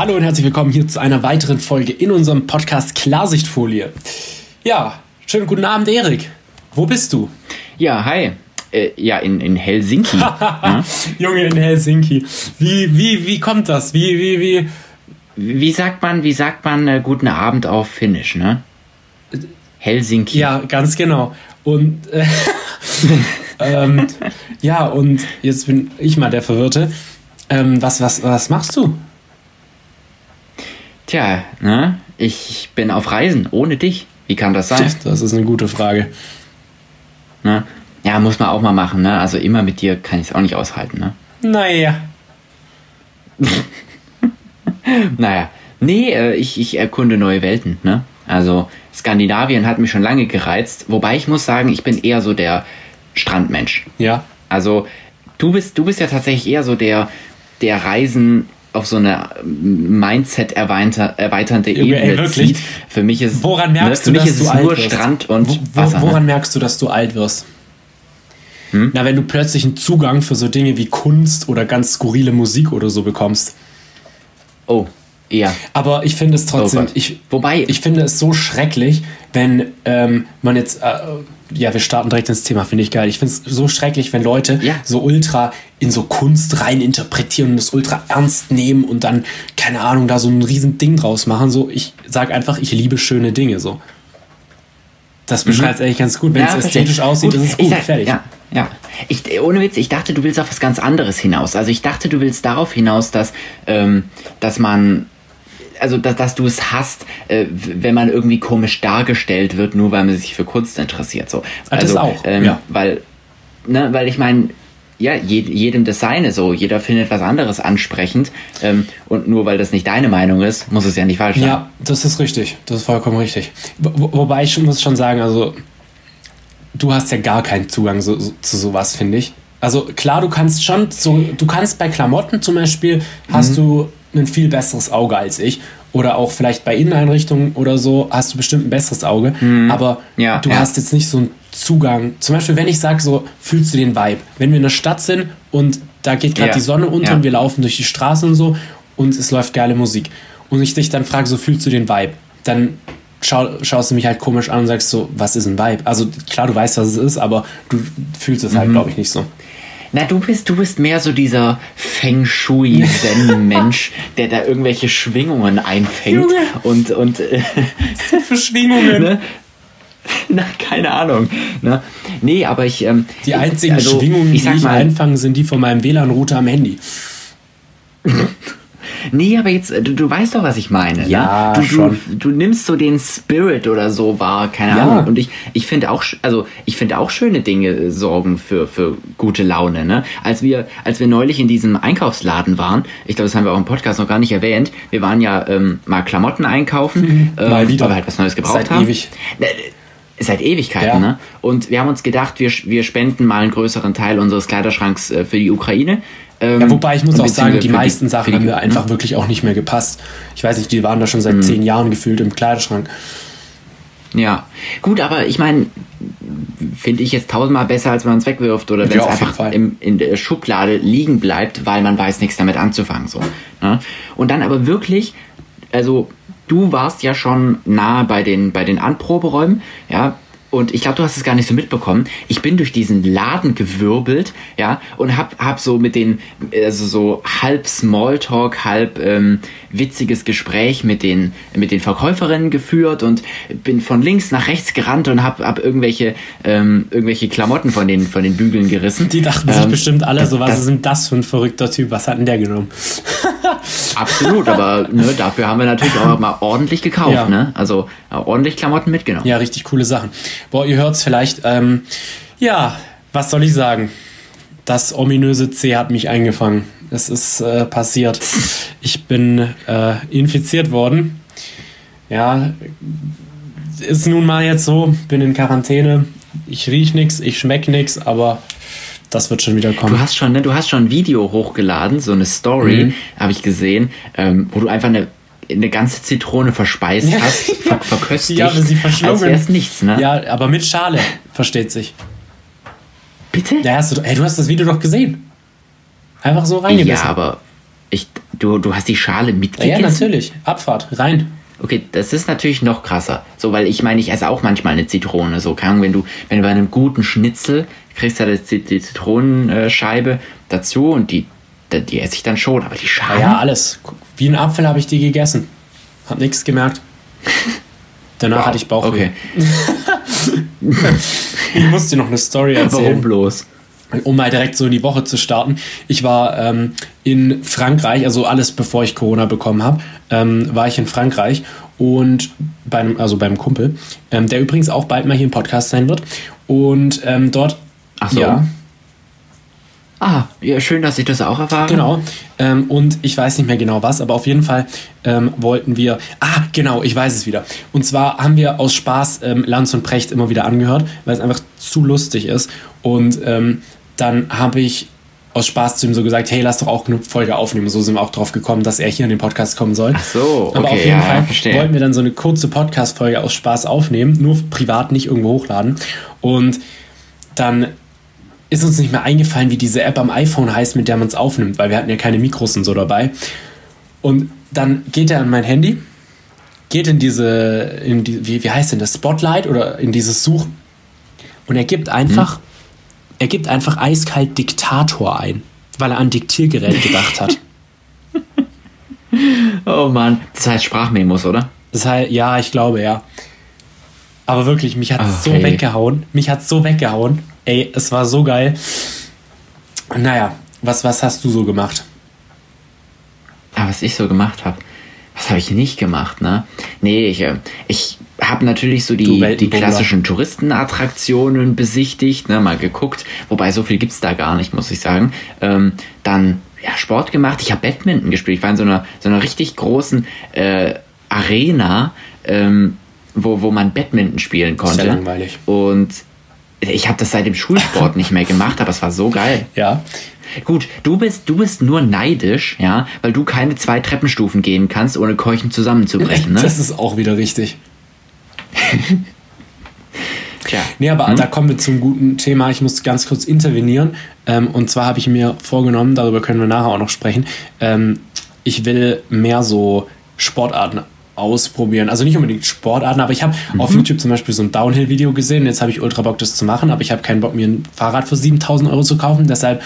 Hallo und herzlich willkommen hier zu einer weiteren Folge in unserem Podcast Klarsichtfolie. Ja, schönen guten Abend, Erik. Wo bist du? Ja, hi. Äh, ja, in, in Helsinki. ja? Junge, in Helsinki. Wie, wie, wie kommt das? Wie, wie, wie? Wie sagt man, wie sagt man äh, guten Abend auf Finnisch, ne? Helsinki. Ja, ganz genau. Und äh, ähm, ja, und jetzt bin ich mal der Verwirrte. Ähm, was, was, was machst du? Tja, ne? Ich bin auf Reisen ohne dich. Wie kann das sein? Das ist eine gute Frage. Ne? Ja, muss man auch mal machen, ne? Also immer mit dir kann ich es auch nicht aushalten, ne? Naja. naja. Nee, äh, ich, ich erkunde neue Welten, ne? Also Skandinavien hat mich schon lange gereizt, wobei ich muss sagen, ich bin eher so der Strandmensch. Ja. Also du bist, du bist ja tatsächlich eher so der, der Reisen auf so eine Mindset erweiternde Ebene ey, wirklich? zieht. Für mich ist woran merkst ne, du, für mich dass ist du es nur wirst? Strand und Wo, Wasser. woran ne? merkst du, dass du alt wirst? Na, wenn du plötzlich einen Zugang für so Dinge wie Kunst oder ganz skurrile Musik oder so bekommst. Oh, ja. Aber ich finde es trotzdem, Oh ich, Wobei- ich finde es so schrecklich, wenn ähm, man jetzt, äh, ja, wir starten direkt ins Thema, finde ich geil. Ich finde es so schrecklich, wenn Leute Ja. so ultra in so Kunst rein interpretieren und das ultra ernst nehmen und dann, keine Ahnung, da so ein riesen Ding draus machen. So, ich sage einfach, ich liebe schöne Dinge, so. Das beschreibt es eigentlich ganz gut. Wenn es Mhm. verstehe. ästhetisch aussieht, Gut, ist es gut, sag- fertig. Ja, ja. Ich, ohne Witz, ich dachte, du willst auf was ganz anderes hinaus. Also ich dachte, du willst darauf hinaus, dass, ähm, dass man, also dass, dass du es hast, äh, wenn man irgendwie komisch dargestellt wird, nur weil man sich für Kunst interessiert. So. Ah, das also, auch, Ähm, ja. Weil, ne, weil ich meine, ja, je, jedem das seine so. Jeder findet was anderes ansprechend. Ähm, und nur weil das nicht deine Meinung ist, muss es ja nicht falsch sein. Ja, das ist richtig. Das ist vollkommen richtig. Wo, wo- wobei ich muss schon sagen, also du hast ja gar keinen Zugang so, so, zu sowas, finde ich. Also klar, du kannst schon so, du kannst bei Klamotten zum Beispiel, hast du ein viel besseres Auge als ich. Oder auch vielleicht bei Inneneinrichtungen oder so hast du bestimmt ein besseres Auge. Aber Ja, du ja. hast jetzt nicht so einen Zugang. Zum Beispiel, wenn ich sage, so fühlst du den Vibe. Wenn wir in der Stadt sind und da geht gerade Ja, die Sonne unter ja. und wir laufen durch die Straßen und so und es läuft geile Musik. Und ich dich dann frage, so fühlst du den Vibe? Dann schau, schaust du mich halt komisch an und sagst so, was ist ein Vibe? Also klar, du weißt, was es ist, aber du fühlst es halt, Mhm. glaube ich, nicht so. Na, du bist, du bist mehr so dieser Feng Shui-Zen-Mensch, der da irgendwelche Schwingungen einfängt Junge. und, und äh, Für Schwingungen. ne? Na, keine Ahnung. Ne? Nee, aber ich. Ähm, Die einzigen also, Schwingungen, ich die ich mal, einfange, sind die von meinem WLAN-Router am Handy. Nee, aber jetzt, äh, du, du weißt doch, was ich meine. Ja, ne? du, schon. Du, du nimmst so den Spirit oder so wahr, keine Ja. Ahnung. Und ich, ich finde auch, also ich finde auch schöne Dinge äh, sorgen für, für gute Laune. Ne? Als wir, als wir neulich in diesem Einkaufsladen waren, ich glaube, das haben wir auch im Podcast noch gar nicht erwähnt, wir waren ja ähm, mal Klamotten einkaufen, ähm, Mal wieder. weil wir halt was Neues gebraucht Seit haben. ewig. Ne, Seit Ewigkeiten, Ja. ne? Und wir haben uns gedacht, wir, wir spenden mal einen größeren Teil unseres Kleiderschranks äh, für die Ukraine. Ähm, Ja, wobei ich muss auch sagen, die meisten für Sachen die- haben mir einfach wirklich auch nicht mehr gepasst. Ich weiß nicht, die waren da schon seit zehn Jahren gefühlt im Kleiderschrank. Ja, gut, aber ich meine, finde ich jetzt tausendmal besser, als wenn man es wegwirft oder wenn Ja, es jeden einfach im, in der Schublade liegen bleibt, weil man weiß nichts damit anzufangen. So, ne? Und dann aber wirklich, also du warst ja schon nah bei den, bei den Anproberäumen, ja, und ich glaube, du hast es gar nicht so mitbekommen. Ich bin durch diesen Laden gewirbelt, ja, und hab, hab so mit den, also so halb Smalltalk, halb ähm, witziges Gespräch mit den, mit den Verkäuferinnen geführt und bin von links nach rechts gerannt und hab, hab irgendwelche, ähm, irgendwelche Klamotten von den, von den Bügeln gerissen. Die dachten sich Ähm, bestimmt alle so, was ist denn das für ein verrückter Typ? Was hat denn der genommen? Absolut, aber ne, dafür haben wir natürlich auch mal ordentlich gekauft, Ja. ne? Also äh, ordentlich Klamotten mitgenommen. Ja, richtig coole Sachen. Boah, ihr hört's vielleicht. Ähm, ja, was soll ich sagen? Das ominöse C hat mich eingefangen. Es ist äh, passiert. Ich bin äh, infiziert worden. Ja, ist nun mal jetzt so. Bin in Quarantäne. Ich riech nix, ich schmeck nix, aber das wird schon wieder Du kommen. hast schon, ne, du hast schon ein Video hochgeladen, so eine Story, Mhm. habe ich gesehen, ähm, wo du einfach eine, eine ganze Zitrone verspeist Ja. hast, ver verköstigt, Ja, aber sie verschlungen. als nichts, ne? Ja, aber mit Schale, versteht sich. Bitte? Ja, hast du, ey, du hast das Video doch gesehen. Einfach so Ja, reingebissen. aber ich, du, du hast die Schale Ja, mitgegessen? natürlich. Abfahrt, rein. Okay, das ist natürlich noch krasser. So, weil ich meine, ich esse auch manchmal eine Zitrone. So, keine Ahnung, wenn du, wenn du bei einem guten Schnitzel kriegst du die, die Zitronenscheibe dazu und die, die, die esse ich dann schon. Aber die Ja, Schale. ja, alles. Wie ein Apfel habe ich die gegessen. Hab nichts gemerkt. Danach Wow, hatte ich Bauchweh. Okay. Ich musste dir noch eine Story erzählen. Warum bloß? um mal direkt so in die Woche zu starten. Ich war ähm, in Frankreich, also alles bevor ich Corona bekommen habe, ähm, war ich in Frankreich und bei einem, also beim Kumpel, ähm, der übrigens auch bald mal hier im Podcast sein wird. Und ähm, dort, Ach so. ja, Ah, ja, schön, dass ich das auch erfahre. Genau. Ähm, und ich weiß nicht mehr genau was, aber auf jeden Fall ähm, wollten wir. Ah, genau, ich weiß es wieder. Und zwar haben wir aus Spaß ähm, Lanz und Precht immer wieder angehört, weil es einfach zu lustig ist. Und ähm, dann habe ich aus Spaß zu ihm so gesagt, hey, lass doch auch eine Folge aufnehmen. So sind wir auch drauf gekommen, dass er hier in den Podcast kommen soll. Ach so, Aber okay, auf jeden ja, Fall verstehe. wollten wir dann so eine kurze Podcast-Folge aus Spaß aufnehmen, nur privat, nicht irgendwo hochladen. Und dann ist uns nicht mehr eingefallen, wie diese App am iPhone heißt, mit der man es aufnimmt, weil wir hatten ja keine Mikros und so dabei. Und dann geht er an mein Handy, geht in diese, in die, wie, wie heißt denn das, Spotlight oder in dieses Suchen und er gibt einfach, er gibt einfach eiskalt Diktator ein, weil er an Diktiergerät gedacht hat. Oh Mann, das heißt Sprachmemos, oder? Das heißt, ja, ich glaube, ja. Aber wirklich, mich hat so Okay. weggehauen. Mich hat so weggehauen. Ey, es war so geil. Naja, was, was hast du so gemacht? Aber was ich so gemacht habe, was habe ich nicht gemacht, ne? Nee, ich, äh, ich habe natürlich so die, die klassischen Touristenattraktionen besichtigt, ne, mal geguckt, wobei so viel gibt's da gar nicht, muss ich sagen. Ähm, dann ja, Sport gemacht, ich habe Badminton gespielt, ich war in so einer, so einer richtig großen äh, Arena, ähm, wo, wo man Badminton spielen konnte. langweilig. Und ich habe das seit dem Schulsport nicht mehr gemacht, aber es war so geil. Ja. Gut, du bist, du bist nur neidisch, ja, weil du keine zwei Treppenstufen gehen kannst, ohne Keuchen zusammenzubrechen, ne? Das ist auch wieder richtig. Tja. Nee, aber da kommen wir zum guten Thema. Ich muss ganz kurz intervenieren. Ähm, und zwar habe ich mir vorgenommen, darüber können wir nachher auch noch sprechen, ähm, ich will mehr so Sportarten ausprobieren. Also nicht unbedingt Sportarten, aber ich habe auf YouTube zum Beispiel so ein Downhill-Video gesehen. Jetzt habe ich ultra Bock, das zu machen, aber ich habe keinen Bock, mir ein Fahrrad für 7000 Euro zu kaufen. Deshalb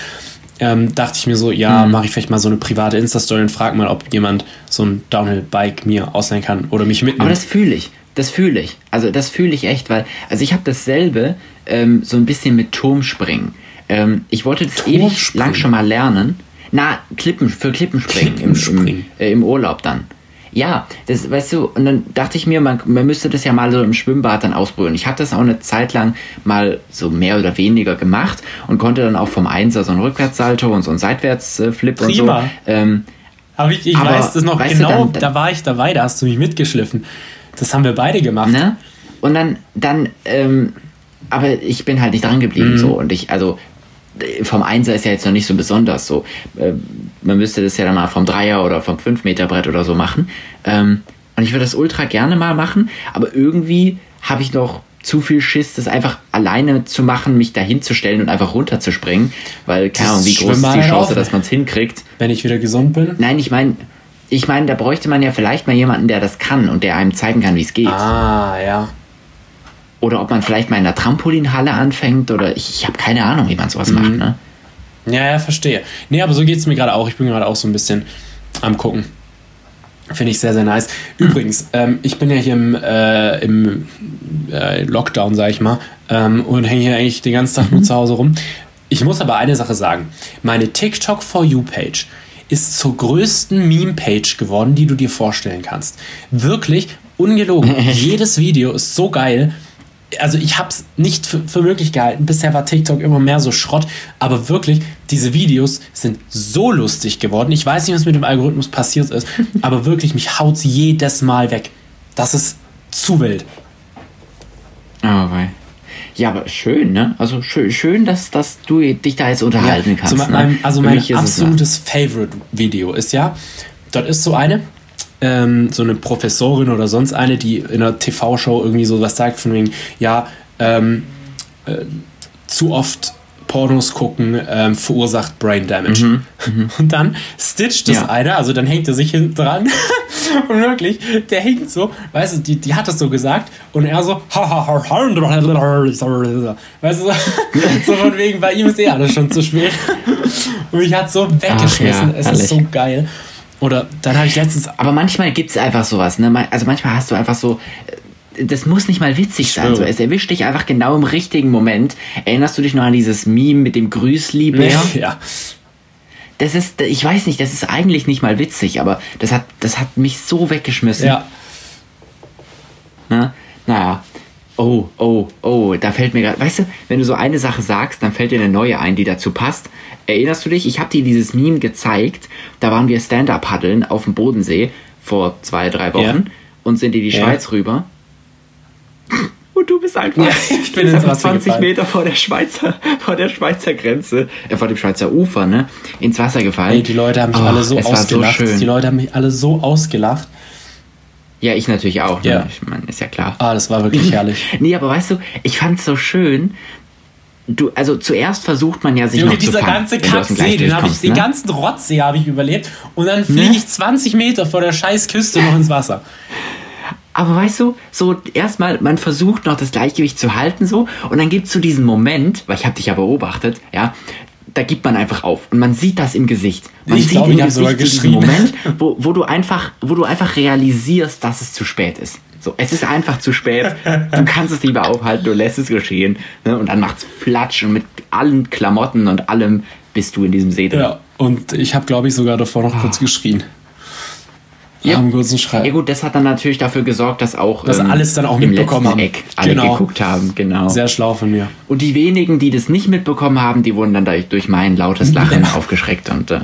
ähm, dachte ich mir so, ja, mache ich vielleicht mal so eine private Insta-Story und frage mal, ob jemand so ein Downhill-Bike mir ausleihen kann oder mich mitnimmt. Aber das fühle ich. Das fühle ich. Also das fühle ich echt, weil, also ich habe dasselbe ähm, so ein bisschen mit Turmspringen. Ähm, ich wollte das ewig lang schon mal lernen. Na, Klippen, für Klippenspringen, im, im, Klippenspringen. äh, im Urlaub dann. Ja, das, weißt du, und dann dachte ich mir, man, man müsste das ja mal so im Schwimmbad dann ausprobieren. Ich habe das auch eine Zeit lang mal so mehr oder weniger gemacht und konnte dann auch vom Einser so ein Rückwärtssalto und so ein Seitwärtsflip und so. Ähm, Aber ich, ich Aber weiß das noch genau, dann- da war ich dabei, da hast du mich mitgeschliffen. Das haben wir beide gemacht. Ne? Und dann, dann, ähm, aber ich bin halt nicht dran geblieben so und ich, also vom Einser ist ja jetzt noch nicht so besonders so. Man müsste das ja dann mal vom Dreier oder vom 5 Meter Brett oder so machen. Ähm, und ich würde das ultra gerne mal machen, aber irgendwie habe ich noch zu viel Schiss, das einfach alleine zu machen, mich dahin zu stellen und einfach runterzuspringen, weil keine Ahnung, wie groß ist die Chance, auch. dass man es hinkriegt. Wenn ich wieder gesund bin. Nein, ich meine, ich meine, da bräuchte man ja vielleicht mal jemanden, der das kann und der einem zeigen kann, wie es geht. Ah, ja. Oder ob man vielleicht mal in der Trampolinhalle anfängt oder ich, ich habe keine Ahnung, wie man sowas Mhm. macht. Ne? Ja, ja, verstehe. Nee, aber so geht es mir gerade auch. Ich bin gerade auch so ein bisschen am Gucken. Finde ich sehr, sehr nice. Übrigens, ähm, ich bin ja hier im, äh, im äh, Lockdown, sag ich mal, ähm, und hänge hier eigentlich den ganzen Tag nur zu Hause rum. Ich muss aber eine Sache sagen. Meine TikTok For You Page ist zur größten Meme-Page geworden, die du dir vorstellen kannst. Wirklich ungelogen. Jedes Video ist so geil. Also ich habe es nicht für, für möglich gehalten. Bisher war TikTok immer mehr so Schrott. Aber wirklich, diese Videos sind so lustig geworden. Ich weiß nicht, was mit dem Algorithmus passiert ist. aber wirklich, mich haut's jedes Mal weg. Das ist zu wild. Oh, wei. Ja, aber schön, ne? Also schön, schön dass, dass du dich da jetzt unterhalten kannst. so ne? mein, also mein absolutes Favorite-Video ist ja, dort ist so eine, ähm, so eine Professorin oder sonst eine, die in einer TV-Show irgendwie so was sagt von wegen, ja, ähm, äh, zu oft Pornos gucken ähm, verursacht Brain Damage. Und dann stitcht das Ja. einer, also dann hängt er sich hinten dran. und wirklich, der hängt so, weißt du, die, die hat das so gesagt und er so, weißt du, so, so von wegen, bei ihm ist eh alles schon zu spät. Und mich hat so weggeschmissen. ja, es herrlich. ist so geil. Oder dann habe ich letztens Aber manchmal gibt es einfach sowas, ne? Also manchmal hast du einfach so. äh, Das muss nicht mal witzig sein. So. Es erwischt dich einfach genau im richtigen Moment. Erinnerst du dich noch an dieses Meme mit dem Grüßliebär? ja. Das ist, ich weiß nicht, das ist eigentlich nicht mal witzig, aber das hat, das hat mich so weggeschmissen. Ja. Ne? Naja. Oh, oh, oh, da fällt mir gerade, weißt du, wenn du so eine Sache sagst, dann fällt dir eine neue ein, die dazu passt. Erinnerst du dich? Ich habe dir dieses Meme gezeigt. Da waren wir Stand-up paddeln auf dem Bodensee vor zwei, drei Wochen Ja. und sind in die Ja. Schweiz rüber. Und du bist einfach, Ja, ich bin ins Wasser 20 gefallen. Meter vor der Schweizer, vor der Schweizer Grenze, äh, vor dem Schweizer Ufer, ne, ins Wasser gefallen. Ey, die Leute haben mich Oh, alle so so ausgelacht. schön. die Leute haben mich alle so ausgelacht. Ja, ich natürlich auch. Ne? Ja. Ich meine, ist ja klar. Ah, das war wirklich herrlich. Nee, aber weißt du, ich fand's so schön. Du, also zuerst versucht man ja sich Junge, noch zu dieser fangen, ganze Kacksee, den habe ich, kommst, den ne? ganzen Rotzsee habe ich überlebt und dann fliege Ne? ich 20 Meter vor der scheiß Küste noch ins Wasser. Aber weißt du, so erstmal, man versucht noch das Gleichgewicht zu halten so und dann gibt's so diesen Moment, weil ich habe dich ja beobachtet, ja, da gibt man einfach auf und man sieht das im Gesicht. Man Ich sieht glaub, im ich hab sogar Gesicht so diesen geschrien. Moment, wo, wo du einfach, wo du einfach realisierst, dass es zu spät ist. So, es ist einfach zu spät. Du kannst es lieber aufhalten, du lässt es geschehen. Ne? Und dann macht's Flatsch und mit allen Klamotten und allem bist du in diesem See drin. Ja, und ich habe, glaube ich, sogar davor noch kurz geschrien. Ja. Am kurzen Schrei. Ja gut, das hat dann natürlich dafür gesorgt, dass auch ähm, Dass alles dann auch im mitbekommen haben. Eck alle Genau. geguckt haben, genau. Sehr schlau von mir. Und die wenigen, die das nicht mitbekommen haben, die wurden dann durch, mein lautes Lachen aufgeschreckt und äh,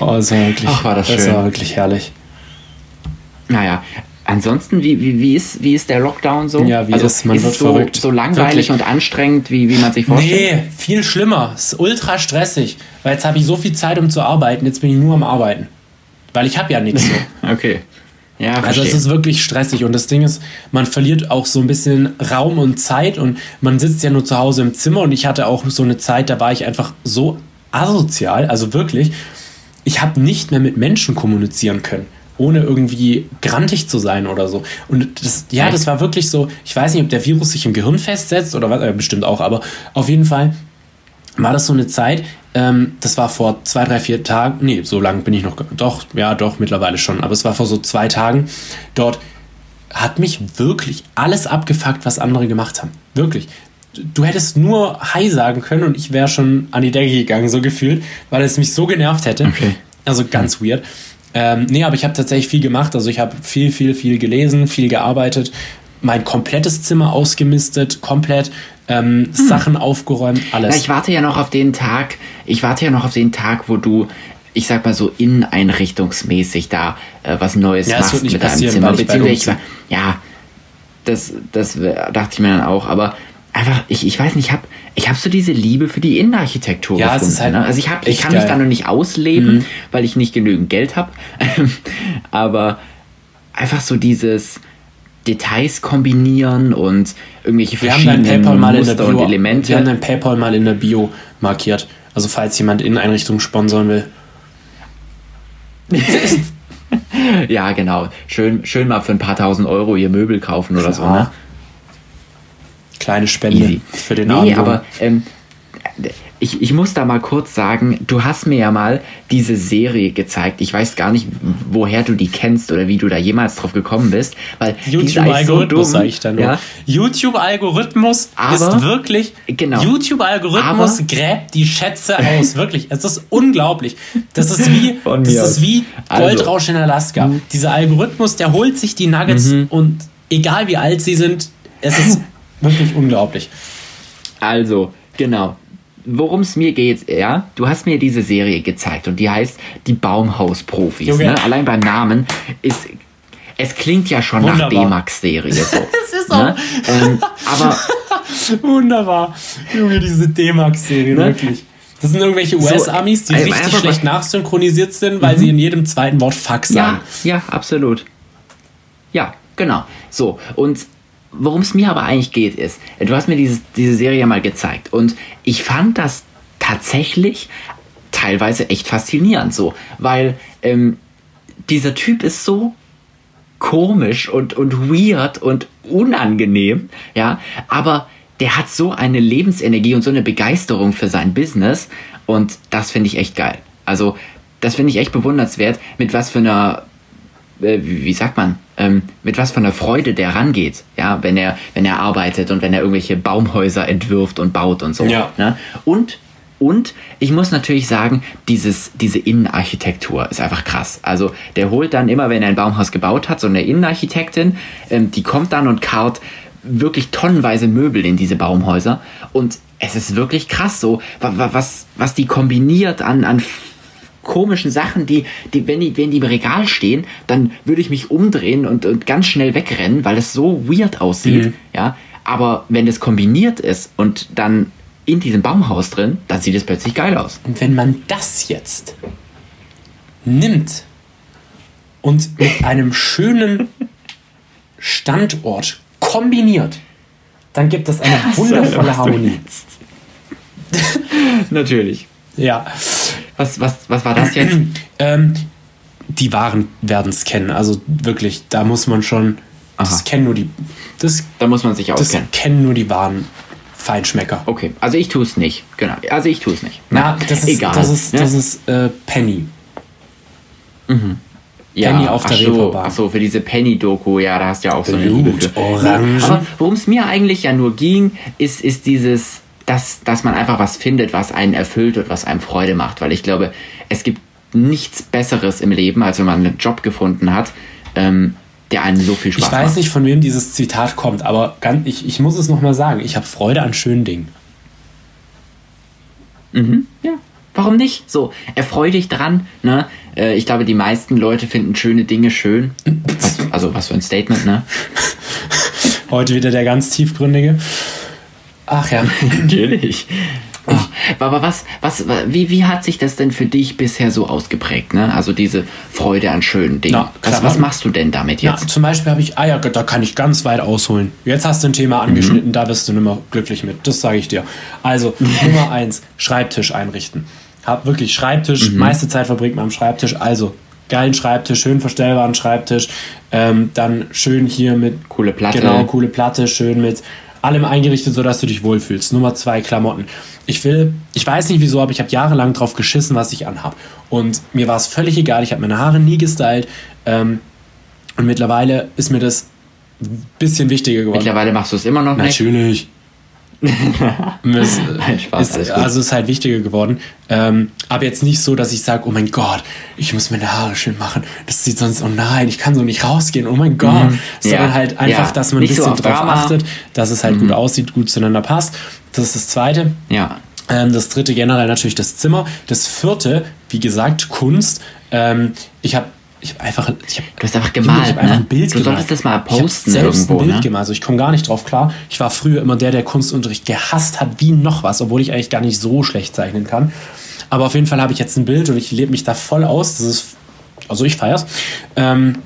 Oh, das war wirklich, Ach, war das das schön. war wirklich herrlich. naja. Ansonsten, wie, wie, wie, ist, wie ist der Lockdown so? Ja, wie also, ist- man ist wird es so, verrückt. so langweilig Wirklich. und anstrengend, wie, wie man sich vorstellt? Nee, viel schlimmer. Es ist ultra stressig. Weil jetzt habe ich so viel Zeit, um zu arbeiten. Jetzt bin ich nur am Arbeiten. Weil ich habe ja nichts so. Okay. Ja, Also verstehe. es ist wirklich stressig und das Ding ist, man verliert auch so ein bisschen Raum und Zeit und man sitzt ja nur zu Hause im Zimmer und ich hatte auch so eine Zeit, da war ich einfach so asozial, also wirklich, ich habe nicht mehr mit Menschen kommunizieren können, ohne irgendwie grantig zu sein oder so. Und das, ja, das war wirklich so, ich weiß nicht, ob der Virus sich im Gehirn festsetzt oder was, äh, bestimmt auch, aber auf jeden Fall war das so eine Zeit, ähm, das war vor zwei, drei, vier Tagen, nee, so lange bin ich noch, doch, ja, doch, mittlerweile schon, aber es war vor so zwei Tagen, dort hat mich wirklich alles abgefuckt, was andere gemacht haben. Wirklich. Du hättest nur Hi sagen können und ich wäre schon an die Decke gegangen, so gefühlt, weil es mich so genervt hätte. Okay. Also ganz weird. Ähm, nee, aber ich habe tatsächlich viel gemacht. Also ich habe viel, viel, viel gelesen, viel gearbeitet, mein komplettes Zimmer ausgemistet, komplett ähm, Sachen aufgeräumt, Ja, alles. ich warte ja noch auf den Tag, ich warte ja noch auf den Tag, wo du, ich sag mal so inneneinrichtungsmäßig da äh, was Neues Ja, es machst mit deinem Zimmer. Beziehungsweise, ja, das, das dachte ich mir dann auch, aber einfach, ich, ich weiß nicht, ich habe ich hab so diese Liebe für die Innenarchitektur Ja, es gefunden. ist halt ne? Also ich, hab, ich kann mich geil. Mhm. da noch nicht ausleben, weil ich nicht genügend Geld habe, aber einfach so dieses Details kombinieren und irgendwelche wir haben verschiedenen PayPal mal Muster und. Elemente. Wir haben dein PayPal mal in der Bio markiert. Also falls jemand Inneneinrichtungen sponsern will. Ja, genau. Schön, schön mal für ein paar tausend Euro ihr Möbel kaufen oder so. Klar. Ne? Kleine Spende Easy. für den Nee, Abend. aber ähm, ich, ich muss da mal kurz sagen, du hast mir ja mal diese Serie gezeigt. Ich weiß gar nicht, woher du die kennst oder wie du da jemals drauf gekommen bist. Weil YouTube-Algorithmus, so sage ich dann nur. Ja? YouTube-Algorithmus ist wirklich. Genau. YouTube-Algorithmus gräbt die Schätze aus. Wirklich. Es ist unglaublich. Das ist wie, das ist aus. wie Also. Goldrausch in Alaska. Dieser Algorithmus, der holt sich die Nuggets Mhm. und egal wie alt sie sind, es ist wirklich unglaublich. Also, genau. Worum es mir geht, ja, du hast mir diese Serie gezeigt und die heißt Die Baumhausprofis. Junge. Ne? Allein beim Namen ist. Es klingt ja schon nach Wunderbar. B-Max-Serie so. Es ist ne? ähm, aber Wunderbar. Junge, diese D-Max-Serie, Ne? wirklich. Das sind irgendwelche US-Amis, die also richtig Mhm. schlecht nachsynchronisiert sind, weil sie in jedem zweiten Wort Fuck sagen. Ja, ja, absolut. Ja, genau. So, und worum es mir aber eigentlich geht, ist, du hast mir dieses, diese Serie mal gezeigt und ich fand das tatsächlich teilweise echt faszinierend so, weil ähm, dieser Typ ist so komisch und, und weird und unangenehm, ja, aber der hat so eine Lebensenergie und so eine Begeisterung für sein Business und das finde ich echt geil. Also, das finde ich echt bewundernswert, mit was für einer, äh, wie, wie, sagt man, ähm, mit was für einer Freude der rangeht, ja, wenn er, wenn er arbeitet und wenn er irgendwelche Baumhäuser entwirft und baut und so. Ja. Ne? Und und ich muss natürlich sagen, dieses, diese Innenarchitektur ist einfach krass. Also der holt dann immer, wenn er ein Baumhaus gebaut hat, so eine Innenarchitektin, ähm, die kommt dann und kaut wirklich tonnenweise Möbel in diese Baumhäuser. Und es ist wirklich krass so, was, was die kombiniert an, an komischen Sachen, die, die, wenn die, wenn die im Regal stehen, dann würde ich mich umdrehen und, und ganz schnell wegrennen, weil es so weird aussieht. Mhm. Ja. Aber wenn das kombiniert ist und dann in diesem Baumhaus drin, dann sieht es plötzlich geil aus. Und wenn man das jetzt nimmt und mit einem schönen Standort kombiniert, dann gibt es eine wundervolle Harmonie. Natürlich. Ja. Was, was, was war das jetzt? ähm, die Waren werden es kennen. Also wirklich, da muss man schon. Aha. Das kennen nur die. Das, da muss man sich auskennen. Das kennen nur die Waren Feinschmecker. Okay, also ich tue es nicht. Genau, also ich tue es nicht. Na, das ist, Egal. Das ist, das ist äh, Penny. Mhm. Ja, Penny auf der so, Reeperbahn. Achso, für diese Penny-Doku, ja, da hast du ja auch so eine Liebe für. Orange. Aber worum es mir eigentlich ja nur ging, ist, ist dieses, dass, dass man einfach was findet, was einen erfüllt und was einem Freude macht. Weil ich glaube, es gibt nichts Besseres im Leben, als wenn man einen Job gefunden hat, ähm, der einen so viel Spaß macht. Ich weiß macht. nicht, von wem dieses Zitat kommt, aber ganz, ich, ich muss es nochmal sagen. Ich habe Freude an schönen Dingen. Mhm, ja. Warum nicht? So, erfreu dich dran. Ne? Äh, ich glaube, die meisten Leute finden schöne Dinge schön. Was, also, was für ein Statement, ne? Heute wieder der ganz tiefgründige. Ach ja. Natürlich. Ich, aber was, was, wie, wie hat sich das denn für dich bisher so ausgeprägt? Ne? Also diese Freude an schönen Dingen. Na, was, was machst du denn damit jetzt? Ja, zum Beispiel habe ich Eier, da kann ich ganz weit ausholen. Jetzt hast du ein Thema angeschnitten, mhm. da bist du nicht mehr glücklich mit. Das sage ich dir. Also, Nummer eins, Schreibtisch einrichten. Hab wirklich Schreibtisch, mhm. meiste Zeit verbringt man am Schreibtisch. Also, geilen Schreibtisch, schön verstellbaren Schreibtisch. Ähm, dann schön hier mit. Coole Platte. Genau, coole Platte, schön mit allem eingerichtet, sodass du dich wohlfühlst. Nummer zwei, Klamotten. Ich will, ich weiß nicht wieso, aber ich habe jahrelang drauf geschissen, was ich anhab. Und mir war es völlig egal. Ich habe meine Haare nie gestylt. Ähm, und mittlerweile ist mir das ein bisschen wichtiger geworden. Mittlerweile machst du es immer noch nicht? Natürlich. Nein, Spaß, ist, also ist halt wichtiger geworden. Ähm, aber jetzt nicht so, dass ich sage, oh mein Gott, ich muss meine Haare schön machen. Das sieht sonst, oh nein, ich kann so nicht rausgehen, oh mein Gott. Mhm. Sondern ja. halt einfach, ja. dass man nicht ein bisschen so drauf Drama. achtet, dass es halt mhm. gut aussieht, gut zueinander passt. Das ist das Zweite. Ja. Ähm, das dritte generell natürlich das Zimmer. Das vierte, wie gesagt, Kunst. Ähm, ich habe ich habe einfach. Ich hab, du hast einfach gemalt. Ich hab einfach ein Bild du gemalt. solltest das mal posten ich selbst irgendwo. Ein Bild ne? gemalt. Also ich komme gar nicht drauf klar. Ich war früher immer der, der Kunstunterricht gehasst hat, wie noch was, obwohl ich eigentlich gar nicht so schlecht zeichnen kann. Aber auf jeden Fall habe ich jetzt ein Bild und ich lebe mich da voll aus. Das ist. Also ich feier's. Ähm,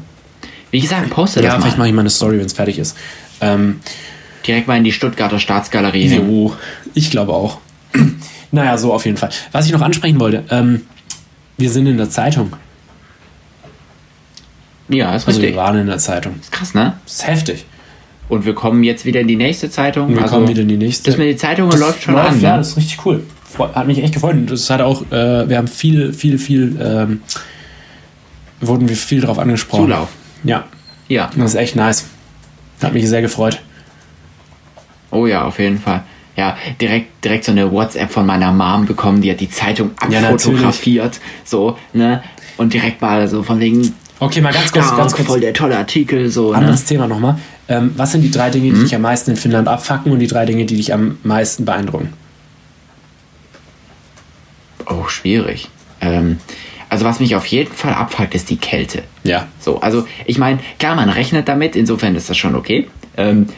wie gesagt, poste das. Ja, vielleicht mache ich mal eine Story, wenn es fertig ist. Ähm, Direkt mal in die Stuttgarter Staatsgalerie. Jo, ich glaube auch. naja, so auf jeden Fall. Was ich noch ansprechen wollte, ähm, wir sind in der Zeitung. Ja, ist also richtig. wir waren in der Zeitung. Ist krass, ne? Das ist heftig. Und wir kommen jetzt wieder in die nächste Zeitung. Wir also, kommen wieder in die nächste. Das mit den Zeitungen läuft schon läuft, an. Ja, ne? das ist richtig cool. Hat mich echt gefreut. Das hat auch, äh, wir haben viel, viel, viel, ähm, wurden wir viel drauf angesprochen. Zulauf. Ja. Ja. Das ist echt nice. Hat mich sehr gefreut. Oh ja, auf jeden Fall. Ja, direkt, direkt so eine WhatsApp von meiner Mom bekommen, die hat die Zeitung abfotografiert. Ja, so, ne? Und direkt mal so von wegen, Okay, mal ganz kurz. Stark, ganz kurz. Voll der tolle Artikel. So, ne? Anderes ne? Thema nochmal. Ähm, was sind die drei Dinge, die hm? dich am meisten in Finnland abfacken und die drei Dinge, die dich am meisten beeindrucken? Oh, schwierig. Ähm, also was mich auf jeden Fall abfuckt, ist die Kälte. Ja. So, also ich meine, klar, man rechnet damit, insofern ist das schon okay. Ähm,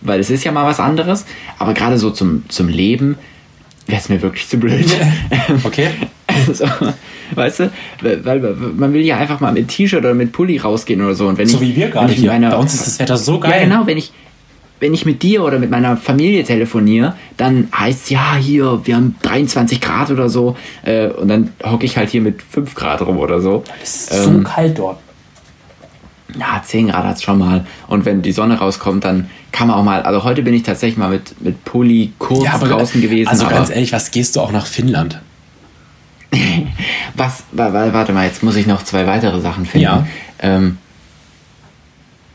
weil es ist ja mal was anderes. Aber gerade so zum, zum Leben wäre es mir wirklich zu blöd. okay. so, weißt du, weil, man will ja einfach mal mit T-Shirt oder mit Pulli rausgehen oder so. Und wenn so ich, wie wir gerade hier. Meine, Bei uns ist das Wetter so geil. Ja, genau, wenn ich, wenn ich mit dir oder mit meiner Familie telefoniere, dann heißt ja hier, wir haben 23 Grad oder so. Äh, und dann hocke ich halt hier mit 5 Grad rum oder so. Es ist so kalt dort. Ja, 10 Grad hat es schon mal. Und wenn die Sonne rauskommt, dann kann man auch mal. Also heute bin ich tatsächlich mal mit, mit Pulli kurz Ja, draußen gewesen. Also aber ganz ehrlich, was gehst du auch nach Finnland? was, wa- wa- warte mal, jetzt muss ich noch zwei weitere Sachen finden. Ja. Ähm,